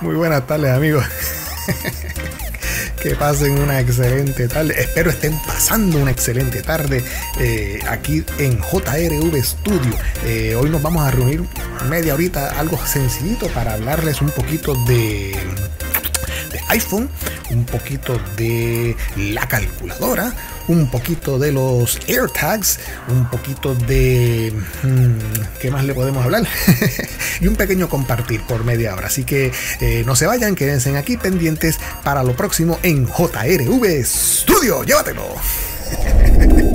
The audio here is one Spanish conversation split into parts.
Muy buenas tardes amigos. que pasen una excelente tarde. Espero estén pasando una excelente tarde eh, aquí en JRV Studio. Eh, hoy nos vamos a reunir media horita, algo sencillito para hablarles un poquito de, un poquito de la calculadora, un poquito de los AirTags, un poquito de... Hmm, ¿Qué más le podemos hablar? y un pequeño compartir por media hora. Así que eh, no se vayan, quédense aquí pendientes para lo próximo en JRV Studio. Llévatelo.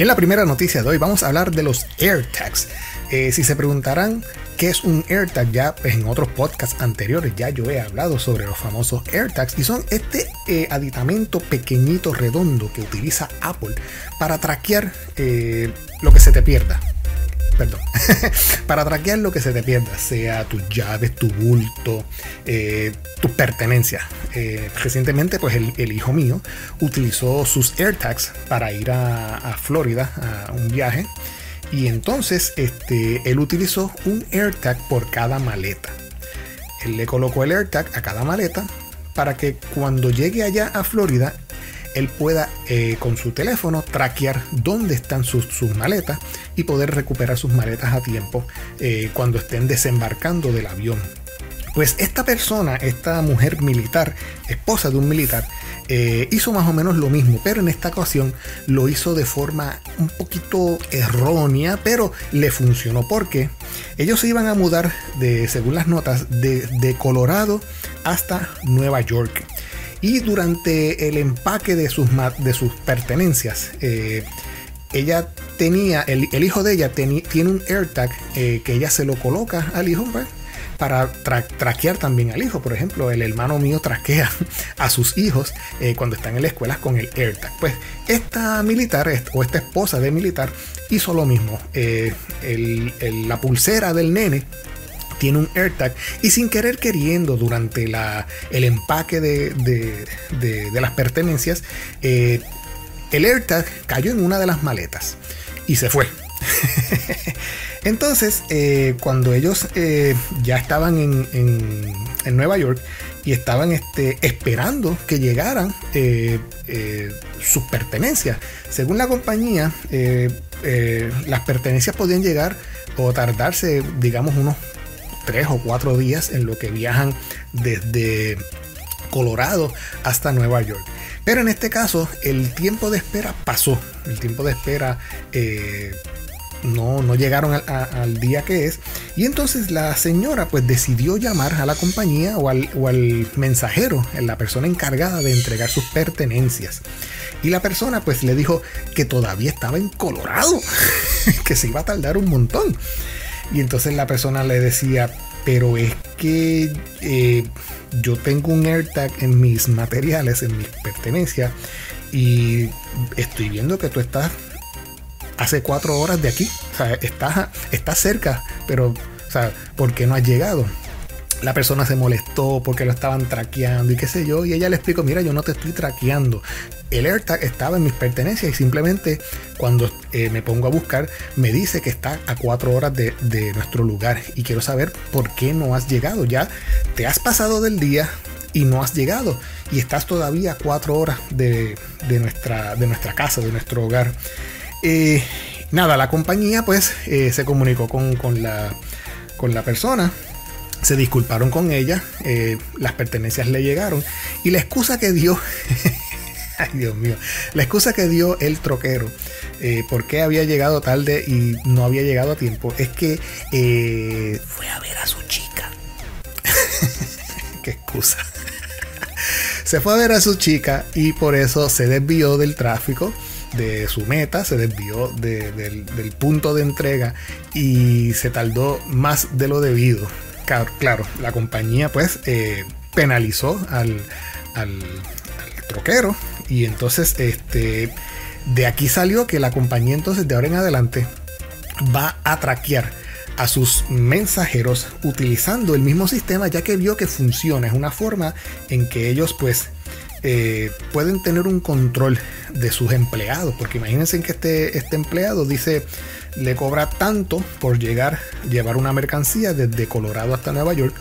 Y en la primera noticia de hoy vamos a hablar de los AirTags. Eh, si se preguntarán qué es un AirTag, ya pues, en otros podcasts anteriores ya yo he hablado sobre los famosos AirTags y son este eh, aditamento pequeñito redondo que utiliza Apple para traquear eh, lo que se te pierda. Perdón, para traquear lo que se te pierda, sea tus llaves, tu bulto, tus pertenencias. recientemente, pues el, hijo mío utilizó sus AirTags para ir a Florida a un viaje y entonces este, él utilizó un AirTag por cada maleta. Él le colocó el AirTag a cada maleta para que cuando llegue allá a Florida, él pueda eh, con su teléfono traquear dónde están sus, maletas y poder recuperar sus maletas a tiempo eh, cuando estén desembarcando del avión. Pues esta persona, esta mujer militar, esposa de un militar, eh, hizo más o menos lo mismo, pero en esta ocasión lo hizo de forma un poquito errónea, pero le funcionó porque ellos se iban a mudar, de, según las notas, de, Colorado hasta Nueva York. Y durante el empaque de sus, de sus pertenencias, eh, ella tenía, el, hijo de ella tiene un AirTag eh, que ella se lo coloca al hijo, para traquear también al hijo. Por ejemplo, el hermano mío traquea a sus hijos eh, cuando están en la escuela con el AirTag. Pues esta militar o esta esposa de militar hizo lo mismo. La pulsera del nene tiene un AirTag y sin querer queriendo durante la, el empaque de, las pertenencias, eh, el AirTag cayó en una de las maletas y se fue. Entonces, eh, cuando ellos eh, ya estaban en, Nueva York y estaban este, esperando que llegaran sus pertenencias, según la compañía, las pertenencias podían llegar o tardarse, digamos, unos tres o cuatro días en lo que viajan desde Colorado hasta Nueva York. Pero en este caso, el tiempo de espera pasó. El tiempo de espera no, no llegaron al día que es. Y entonces la señora pues decidió llamar a la compañía o al, o al mensajero, la persona encargada de entregar sus pertenencias. Y la persona pues le dijo que todavía estaba en Colorado, que se iba a tardar un montón. Y entonces la persona le decía, pero es que eh, yo tengo un AirTag en mis materiales, en mis pertenencias, y estoy viendo que tú estás hace cuatro horas de aquí. O sea, está, cerca, pero, o sea, ¿por qué no has llegado? La persona se molestó porque lo estaban traqueando y qué sé yo. Y ella le explicó, mira, yo no te estoy traqueando. El AirTag estaba en mis pertenencias y simplemente cuando eh, me pongo a buscar me dice que está a cuatro horas de, nuestro lugar. Y quiero saber por qué no has llegado. Ya te has pasado del día y no has llegado. Y estás todavía a cuatro horas de, nuestra, de nuestra casa, de nuestro hogar. Eh, nada, la compañía pues eh, se comunicó con, la, con la persona se disculparon con ella, eh, las pertenencias le llegaron y la excusa que dio, ay Dios mío, la excusa que dio el troquero, eh, por qué había llegado tarde y no había llegado a tiempo, es que fue a ver a su chica. qué excusa. se fue a ver a su chica y por eso se desvió del tráfico de su meta, se desvió del, punto de entrega y se tardó más de lo debido. Claro, la compañía pues eh, penalizó al, al, troquero y entonces este de aquí salió que la compañía entonces de ahora en adelante va a traquear a sus mensajeros utilizando el mismo sistema ya que vio que funciona. Es una forma en que ellos pues eh, pueden tener un control de sus empleados. Porque imagínense que este, este empleado dice le cobra tanto por llegar, llevar una mercancía desde Colorado hasta Nueva York.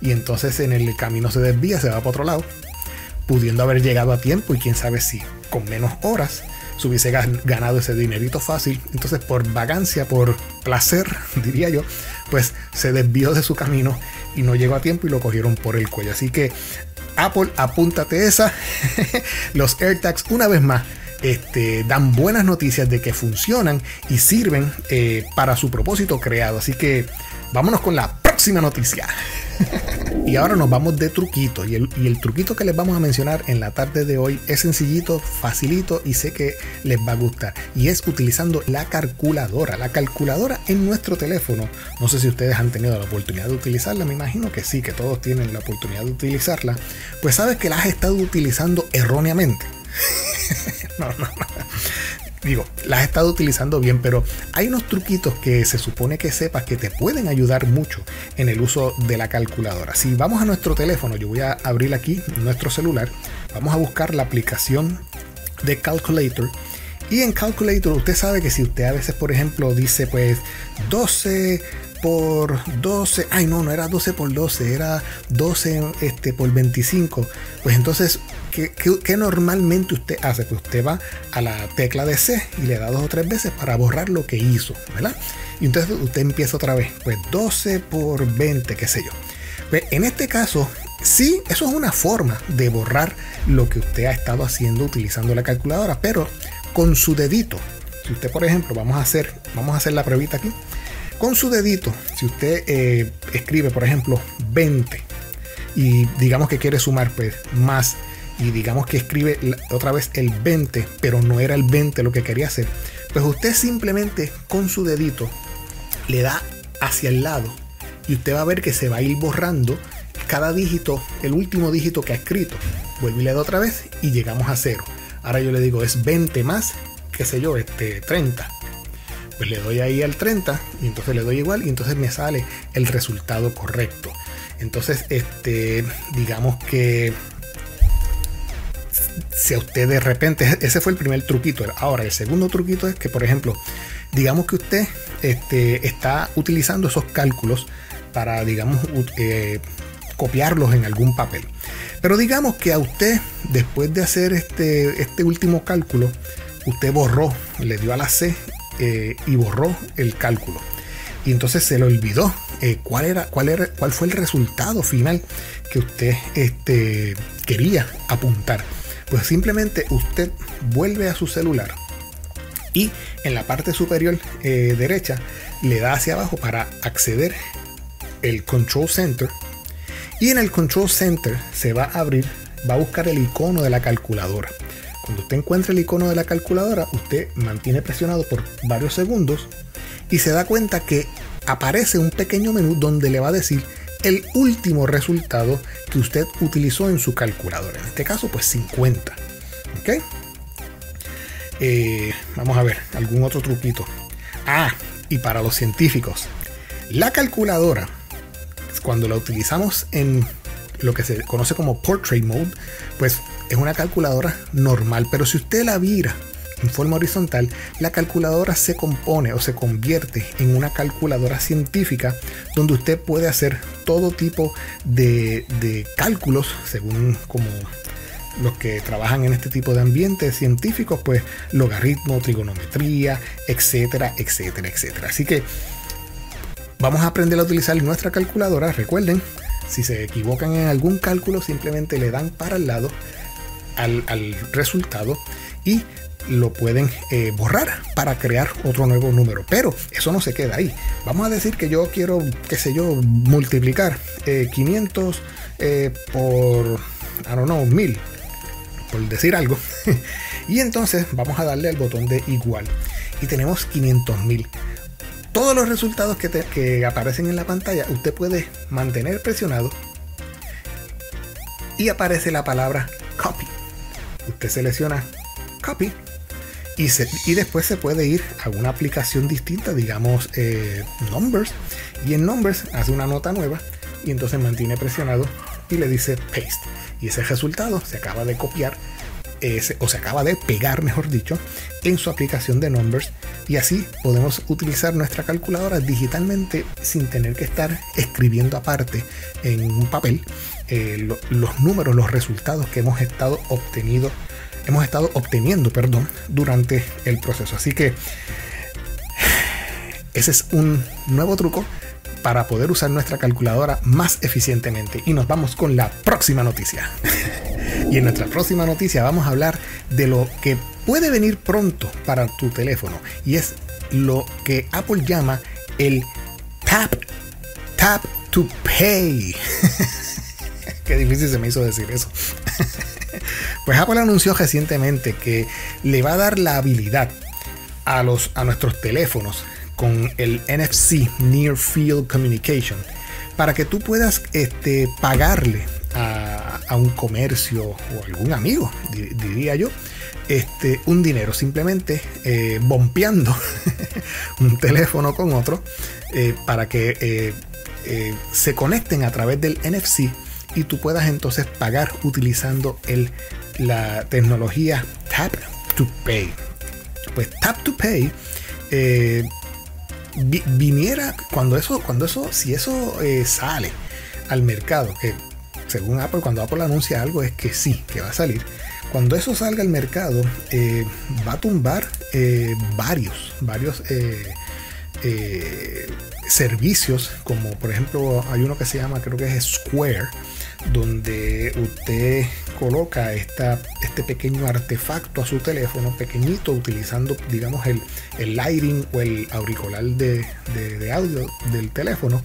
Y entonces en el camino se desvía, se va para otro lado, pudiendo haber llegado a tiempo y quién sabe si con menos horas se hubiese ganado ese dinerito fácil. Entonces por vagancia, por placer, diría yo, pues se desvió de su camino y no llegó a tiempo y lo cogieron por el cuello. Así que Apple, apúntate esa. Los AirTags, una vez más, este, dan buenas noticias de que funcionan y sirven eh, para su propósito creado. Así que vámonos con la próxima noticia. y ahora nos vamos de truquito. Y el, truquito que les vamos a mencionar en la tarde de hoy es sencillito, facilito y sé que les va a gustar. Y es utilizando la calculadora. La calculadora en nuestro teléfono. No sé si ustedes han tenido la oportunidad de utilizarla. Me imagino que sí, que todos tienen la oportunidad de utilizarla. Pues sabes que la has estado utilizando erróneamente. no, no, Digo, las has estado utilizando bien, pero hay unos truquitos que se supone que sepas que te pueden ayudar mucho en el uso de la calculadora. Si vamos a nuestro teléfono, yo voy a abrir aquí nuestro celular, vamos a buscar la aplicación de Calculator. Y en Calculator usted sabe que si usted a veces, por ejemplo, dice pues 12 por 12, ay no, no era 12 por 12, era 12 este, por 25. Pues entonces, ¿qué, normalmente usted hace? Pues usted va a la tecla de C y le da dos o tres veces para borrar lo que hizo, ¿verdad? Y entonces usted empieza otra vez, pues 12 por 20, qué sé yo. Pues en este caso, sí, eso es una forma de borrar lo que usted ha estado haciendo utilizando la calculadora, pero con su dedito. Si usted, por ejemplo, vamos a hacer, vamos a hacer la pruebita aquí con su dedito, si usted eh, escribe, por ejemplo, 20 y digamos que quiere sumar pues, más y digamos que escribe otra vez el 20, pero no era el 20 lo que quería hacer, pues usted simplemente con su dedito le da hacia el lado y usted va a ver que se va a ir borrando cada dígito, el último dígito que ha escrito. Vuelve y le da otra vez y llegamos a cero. Ahora yo le digo es 20 más, qué sé yo, este 30 pues le doy ahí al 30 y entonces le doy igual y entonces me sale el resultado correcto. Entonces, este, digamos que si a usted de repente, ese fue el primer truquito. Ahora, el segundo truquito es que, por ejemplo, digamos que usted este, está utilizando esos cálculos para, digamos, eh, copiarlos en algún papel. Pero digamos que a usted, después de hacer este, este último cálculo, usted borró, le dio a la C eh, y borró el cálculo. Y entonces se le olvidó eh, cuál, era, cuál, era, cuál fue el resultado final que usted este, quería apuntar. Pues simplemente usted vuelve a su celular y en la parte superior eh, derecha le da hacia abajo para acceder el Control Center. Y en el Control Center se va a abrir, va a buscar el icono de la calculadora. Cuando usted encuentra el icono de la calculadora, usted mantiene presionado por varios segundos y se da cuenta que aparece un pequeño menú donde le va a decir el último resultado que usted utilizó en su calculadora. En este caso, pues 50. ¿Ok? Eh, vamos a ver, algún otro truquito. Ah, y para los científicos, la calculadora, cuando la utilizamos en lo que se conoce como portrait mode, pues es una calculadora normal, pero si usted la vira en forma horizontal, la calculadora se compone o se convierte en una calculadora científica donde usted puede hacer todo tipo de, cálculos según como los que trabajan en este tipo de ambientes científicos, pues logaritmo, trigonometría, etcétera, etcétera, etcétera. Así que vamos a aprender a utilizar nuestra calculadora. Recuerden, si se equivocan en algún cálculo, simplemente le dan para el lado al, resultado y lo pueden eh, borrar para crear otro nuevo número. Pero eso no se queda ahí. Vamos a decir que yo quiero, qué sé yo, multiplicar 500 eh, eh, por, I don't know, 1000, por decir algo. y entonces vamos a darle al botón de igual. Y tenemos 500.000. Todos los resultados que aparecen en la pantalla, usted puede mantener presionado y aparece la palabra copy usted selecciona copy Y, después se puede ir a una aplicación distinta, digamos eh, Numbers, y en Numbers hace una nota nueva y entonces mantiene presionado y le dice paste. Y ese resultado se acaba de copiar, o se acaba de pegar, mejor dicho, en su aplicación de Numbers. Y así podemos utilizar nuestra calculadora digitalmente sin tener que estar escribiendo aparte en un papel eh, los números, los resultados que hemos estado obteniendo hemos estado obteniendo, perdón, durante el proceso. Así que ese es un nuevo truco para poder usar nuestra calculadora más eficientemente. Y nos vamos con la próxima noticia. y en nuestra próxima noticia vamos a hablar de lo que puede venir pronto para tu teléfono. Y es lo que Apple llama el Tap, Tap to Pay. Qué difícil se me hizo decir eso. pues Apple anunció recientemente que le va a dar la habilidad a, los, a nuestros teléfonos con el NFC, Near Field Communication, para que tú puedas este, pagarle a, un comercio o algún amigo, diría yo, este, un dinero, simplemente eh, bompeando un teléfono con otro eh, para que eh, eh, se conecten a través del NFC y tú puedas entonces pagar utilizando el, la tecnología Tap to Pay. Pues Tap to Pay eh, viniera cuando eso, cuando eso, si eso eh, sale al mercado, que según Apple, cuando Apple anuncia algo es que sí, que va a salir. Cuando eso salga al mercado, eh, va a tumbar varios, varios servicios, como por ejemplo hay uno que se llama, creo que es Square, donde usted coloca esta, este pequeño artefacto a su teléfono, pequeñito, utilizando, digamos, el, el lighting o el auricular de, audio del teléfono.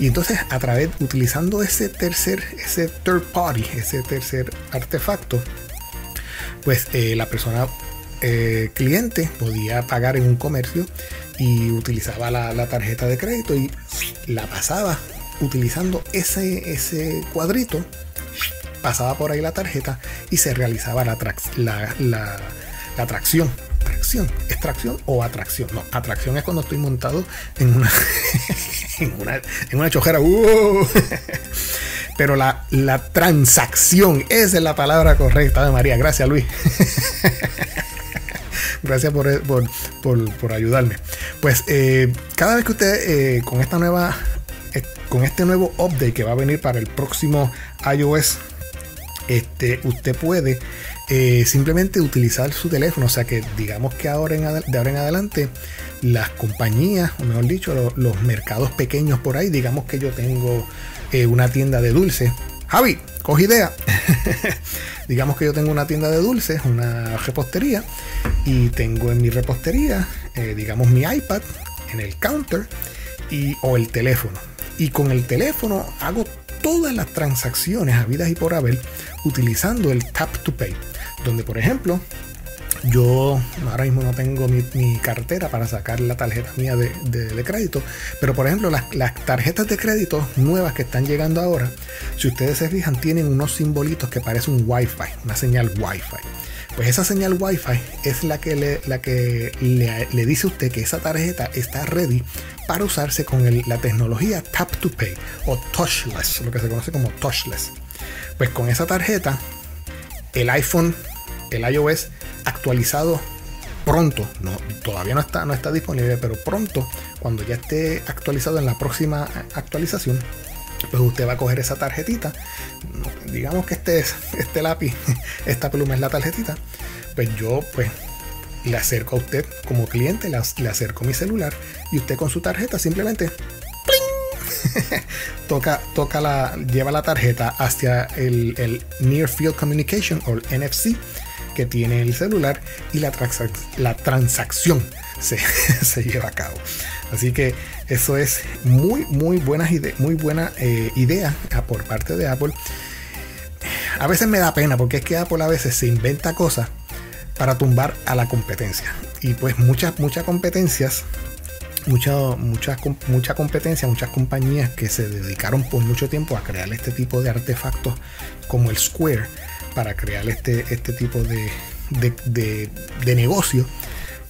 Y entonces, a través, utilizando ese tercer, ese third party, ese tercer artefacto, pues eh, la persona eh, cliente podía pagar en un comercio y utilizaba la, la, tarjeta de crédito y la pasaba utilizando ese, ese cuadrito, pasaba por ahí la tarjeta y se realizaba la, la, la, atracción. Tracción, extracción o atracción. No, atracción es cuando estoy montado en una, en una, en una chojera. ¡Uh! Pero la, la transacción, esa es la palabra correcta de María. Gracias, Luis. Gracias por, por, ayudarme. Pues eh, cada vez que usted eh, con esta nueva con este nuevo update que va a venir para el próximo iOS, este, usted puede eh, simplemente utilizar su teléfono. O sea que digamos que ahora en, de ahora en adelante las compañías, o mejor dicho, los, mercados pequeños por ahí, digamos que yo tengo eh, una tienda de dulces. Javi, coge idea. digamos que yo tengo una tienda de dulces, una repostería, y tengo en mi repostería, eh, digamos, mi iPad en el counter y, o el teléfono y con el teléfono hago todas las transacciones habidas y por haber utilizando el Tap to Pay. Donde, por ejemplo, yo ahora mismo no tengo mi, cartera para sacar la tarjeta mía de, crédito, pero por ejemplo las, las, tarjetas de crédito nuevas que están llegando ahora, si ustedes se fijan, tienen unos simbolitos que parecen un Wi-Fi, una señal Wi-Fi. Pues esa señal Wi-Fi es la que, le, la que le, dice a usted que esa tarjeta está ready para usarse con la tecnología Tap to Pay o Touchless, lo que se conoce como Touchless. Pues con esa tarjeta, el iPhone, el iOS actualizado pronto, no, todavía no está, no está disponible, pero pronto, cuando ya esté actualizado en la próxima actualización, pues usted va a coger esa tarjetita, digamos que este, este lápiz, esta pluma es la tarjetita, pues yo pues le acerco a usted como cliente, le, acerco mi celular y usted con su tarjeta simplemente toca, toca la, lleva la tarjeta hacia el, Near Field Communication o el NFC que tiene el celular y la transacción se, se lleva a cabo. Así que eso es muy, muy, buena, muy buena eh, idea por parte de Apple. A veces me da pena porque es que Apple a veces se inventa cosas para tumbar a la competencia. Y pues muchas, muchas competencias, mucha, mucha, mucha competencia, muchas compañías que se dedicaron por mucho tiempo a crear este tipo de artefactos como el Square para crear este, este tipo de, de, negocio,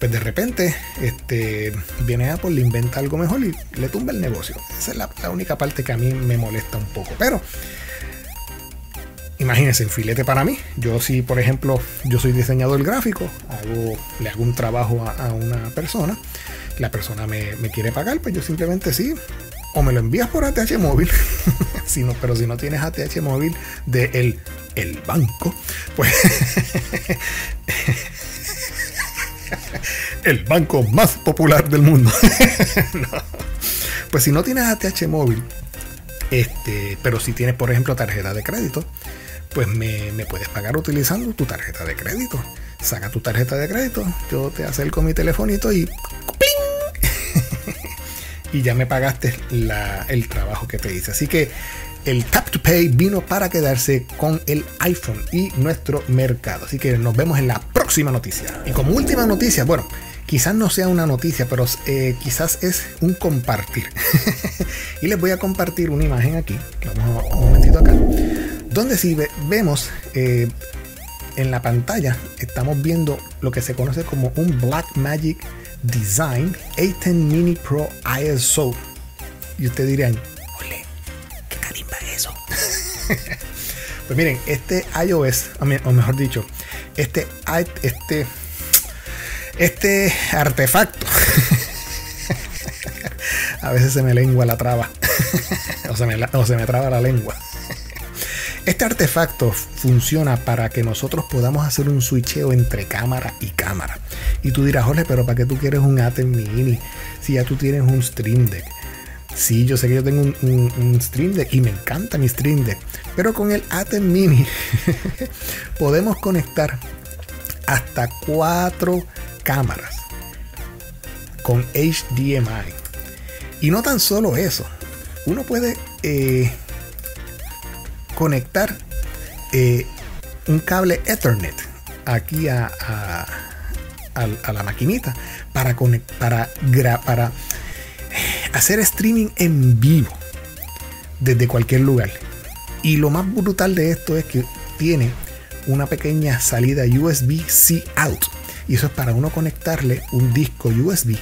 pues de repente este, viene Apple, le inventa algo mejor y le tumba el negocio. Esa es la, única parte que a mí me molesta un poco. Pero imagínense, en filete para mí. Yo si, por ejemplo, yo soy diseñador gráfico, hago, le hago un trabajo a, una persona, la persona me, quiere pagar, pues yo simplemente sí, o me lo envías por ATH móvil, si pero si no tienes ATH móvil de el, el banco, pues el banco más popular del mundo. Pues si no tienes ATH móvil, este, pero si tienes, por ejemplo, tarjeta de crédito, pues me, puedes pagar utilizando tu tarjeta de crédito. Saca tu tarjeta de crédito, yo te acerco mi telefonito y y ya me pagaste el trabajo que te hice. Así que el Tap to Pay vino para quedarse con el iPhone y nuestro mercado. Así que nos vemos en la próxima noticia. Y como última noticia, bueno, quizás no sea una noticia, pero eh, quizás es un compartir. y les voy a compartir una imagen aquí. Vamos a un momentito acá donde si vemos eh, en la pantalla, estamos viendo lo que se conoce como un Black Magic Design A10 Mini Pro ISO. Y ustedes dirían, ole, ¿qué carimba es eso? pues miren, este iOS, o mejor dicho, este, este, este artefacto, a veces se me lengua la traba, o, se me, traba la lengua. Este artefacto funciona para que nosotros podamos hacer un switcheo entre cámara y cámara. Y tú dirás, Jorge, pero ¿para qué tú quieres un Atem Mini si ya tú tienes un Stream Deck? Sí, yo sé que yo tengo un, Stream Deck y me encanta mi Stream Deck. Pero con el Atem Mini podemos conectar hasta cuatro cámaras con HDMI. Y no tan solo eso, uno puede eh, conectar eh, un cable Ethernet aquí a, a, la maquinita para, para, para hacer streaming en vivo desde cualquier lugar. Y lo más brutal de esto es que tiene una pequeña salida USB-C out. Y eso es para uno conectarle un disco USB.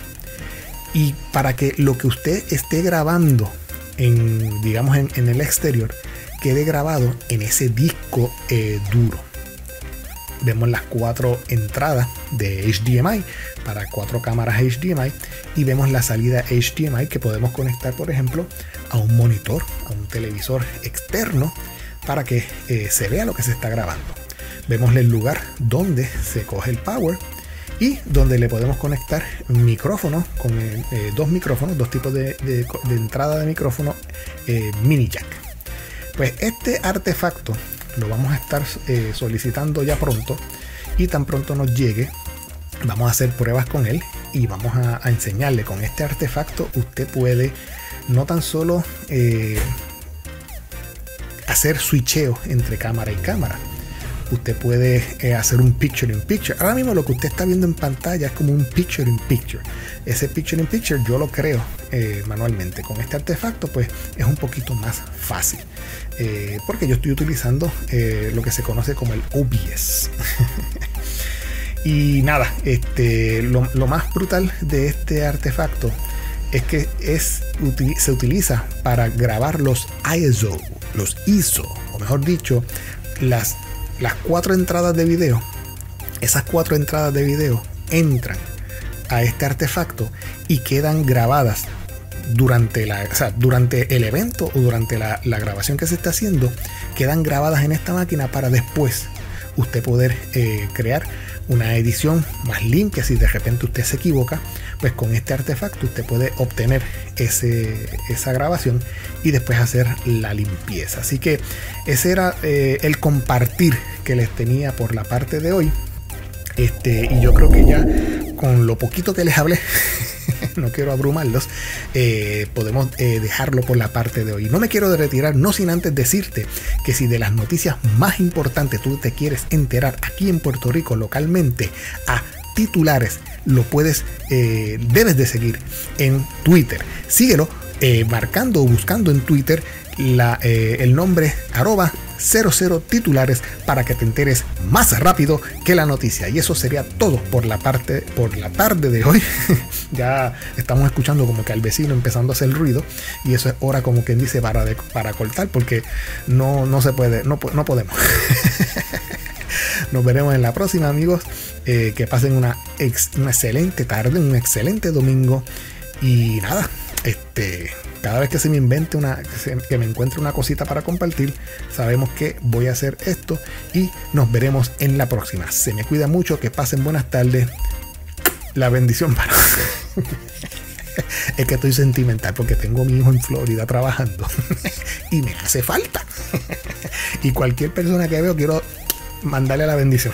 Y para que lo que usted esté grabando en, digamos, en el exterior quede grabado en ese disco eh, duro. Vemos las cuatro entradas de HDMI para cuatro cámaras HDMI y vemos la salida HDMI que podemos conectar, por ejemplo, a un monitor, a un televisor externo para que eh, se vea lo que se está grabando. Vemos el lugar donde se coge el power y donde le podemos conectar micrófonos con eh, dos micrófonos, dos tipos de, entrada de micrófono mini jack. Pues este artefacto lo vamos a estar eh, solicitando ya pronto y tan pronto nos llegue vamos a hacer pruebas con él y vamos a, enseñarle con este artefacto usted puede no tan solo eh, hacer switcheo entre cámara y cámara usted puede eh, hacer un picture in picture. Ahora mismo lo que usted está viendo en pantalla es como un picture in picture. Ese picture in picture yo lo creo eh, manualmente. Con este artefacto pues es un poquito más fácil. Eh, porque yo estoy utilizando lo que se conoce como el OBS. y nada, este, lo, más brutal de este artefacto es que es, se utiliza para grabar los ISO, los ISO, o mejor dicho, las las cuatro entradas de video, esas cuatro entradas de video entran a este artefacto y quedan grabadas durante, la, durante el evento o durante la, grabación que se está haciendo, quedan grabadas en esta máquina para después usted poder eh, crear una edición más limpia si de repente usted se equivoca pues con este artefacto usted puede obtener ese, esa grabación y después hacer la limpieza. Así que ese era eh, el compartir que les tenía por la parte de hoy. Este, y yo creo que ya con lo poquito que les hablé no quiero abrumarlos, eh, podemos eh, dejarlo por la parte de hoy. No me quiero retirar, no sin antes decirte que si de las noticias más importantes tú te quieres enterar aquí en Puerto Rico localmente a titulares, lo puedes, eh, debes de seguir en Twitter. Síguelo marcando o buscando en Twitter el nombre arroba 00 titulares para que te enteres más rápido que la noticia. Y eso sería todo por la parte por la tarde de hoy. ya estamos escuchando como que al vecino empezando a hacer ruido y eso es hora como quien dice para para cortar porque no no se puede no, no podemos. Nos veremos en la próxima, amigos. Eh, que pasen una excelente tarde, un excelente domingo. Y nada, este, cada vez que se me invente una, que, me encuentre una cosita para compartir, sabemos que voy a hacer esto y nos veremos en la próxima. Se me cuida mucho, que pasen buenas tardes. La bendición para. es que estoy sentimental porque tengo a mi hijo en Florida trabajando y me hace falta. y cualquier persona que veo quiero mandarle la bendición.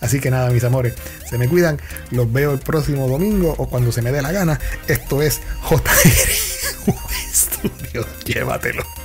Así que nada, mis amores, se me cuidan. Los veo el próximo domingo o cuando se me dé la gana. Esto es JR Studio. Llévatelo.